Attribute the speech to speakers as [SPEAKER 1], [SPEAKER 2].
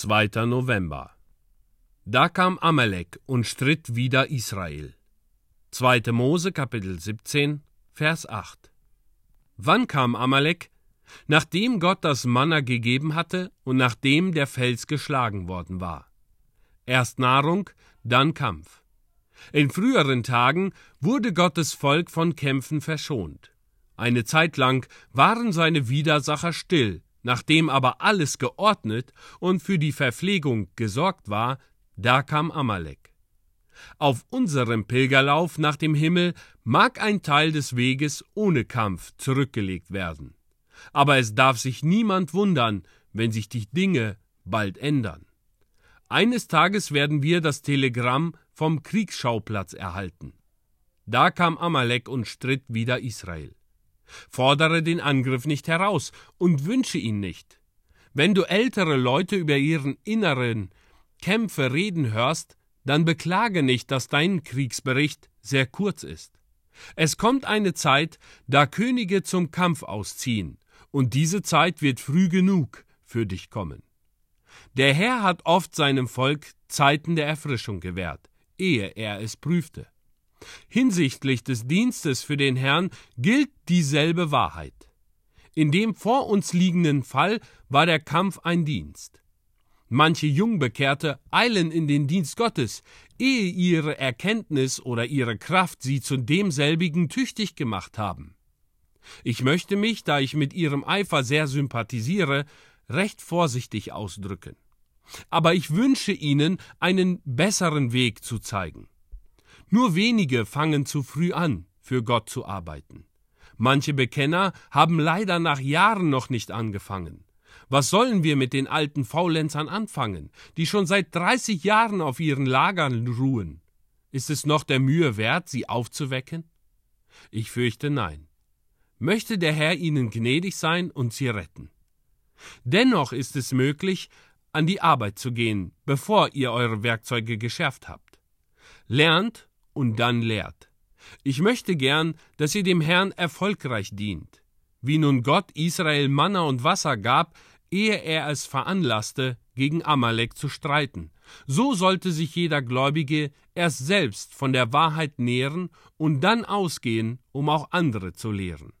[SPEAKER 1] 2. November. Da kam Amalek und stritt wider Israel. 2. Mose Kapitel 17 Vers 8. Wann kam Amalek? Nachdem Gott das Manna gegeben hatte und nachdem der Fels geschlagen worden war. Erst Nahrung, dann Kampf. In früheren Tagen wurde Gottes Volk von Kämpfen verschont. Eine Zeit lang waren seine Widersacher still, nachdem aber alles geordnet und für die Verpflegung gesorgt war, da kam Amalek. Auf unserem Pilgerlauf nach dem Himmel mag ein Teil des Weges ohne Kampf zurückgelegt werden. Aber es darf sich niemand wundern, wenn sich die Dinge bald ändern. Eines Tages werden wir das Telegramm vom Kriegsschauplatz erhalten. Da kam Amalek und stritt wider Israel. Fordere den Angriff nicht heraus und wünsche ihn nicht. Wenn du ältere Leute über ihren inneren Kämpfe reden hörst, dann beklage nicht, dass dein Kriegsbericht sehr kurz ist. Es kommt eine Zeit, da Könige zum Kampf ausziehen, und diese Zeit wird früh genug für dich kommen. Der Herr hat oft seinem Volk Zeiten der Erfrischung gewährt, ehe er es prüfte. Hinsichtlich des Dienstes für den Herrn gilt dieselbe Wahrheit. In dem vor uns liegenden Fall war der Kampf ein Dienst. Manche Jungbekehrte eilen in den Dienst Gottes, ehe ihre Erkenntnis oder ihre Kraft sie zu demselbigen tüchtig gemacht haben. Ich möchte mich, da ich mit ihrem Eifer sehr sympathisiere, recht vorsichtig ausdrücken. Aber ich wünsche Ihnen, einen besseren Weg zu zeigen. Nur wenige fangen zu früh an, für Gott zu arbeiten. Manche Bekenner haben leider nach Jahren noch nicht angefangen. Was sollen wir mit den alten Faulenzern anfangen, die schon seit 30 Jahren auf ihren Lagern ruhen? Ist es noch der Mühe wert, sie aufzuwecken? Ich fürchte nein. Möchte der Herr ihnen gnädig sein und sie retten. Dennoch ist es möglich, an die Arbeit zu gehen, bevor ihr eure Werkzeuge geschärft habt. Lernt und dann lehrt. Ich möchte gern, dass ihr dem Herrn erfolgreich dient. Wie nun Gott Israel Manna und Wasser gab, ehe er es veranlasste, gegen Amalek zu streiten. So sollte sich jeder Gläubige erst selbst von der Wahrheit nähren und dann ausgehen, um auch andere zu lehren.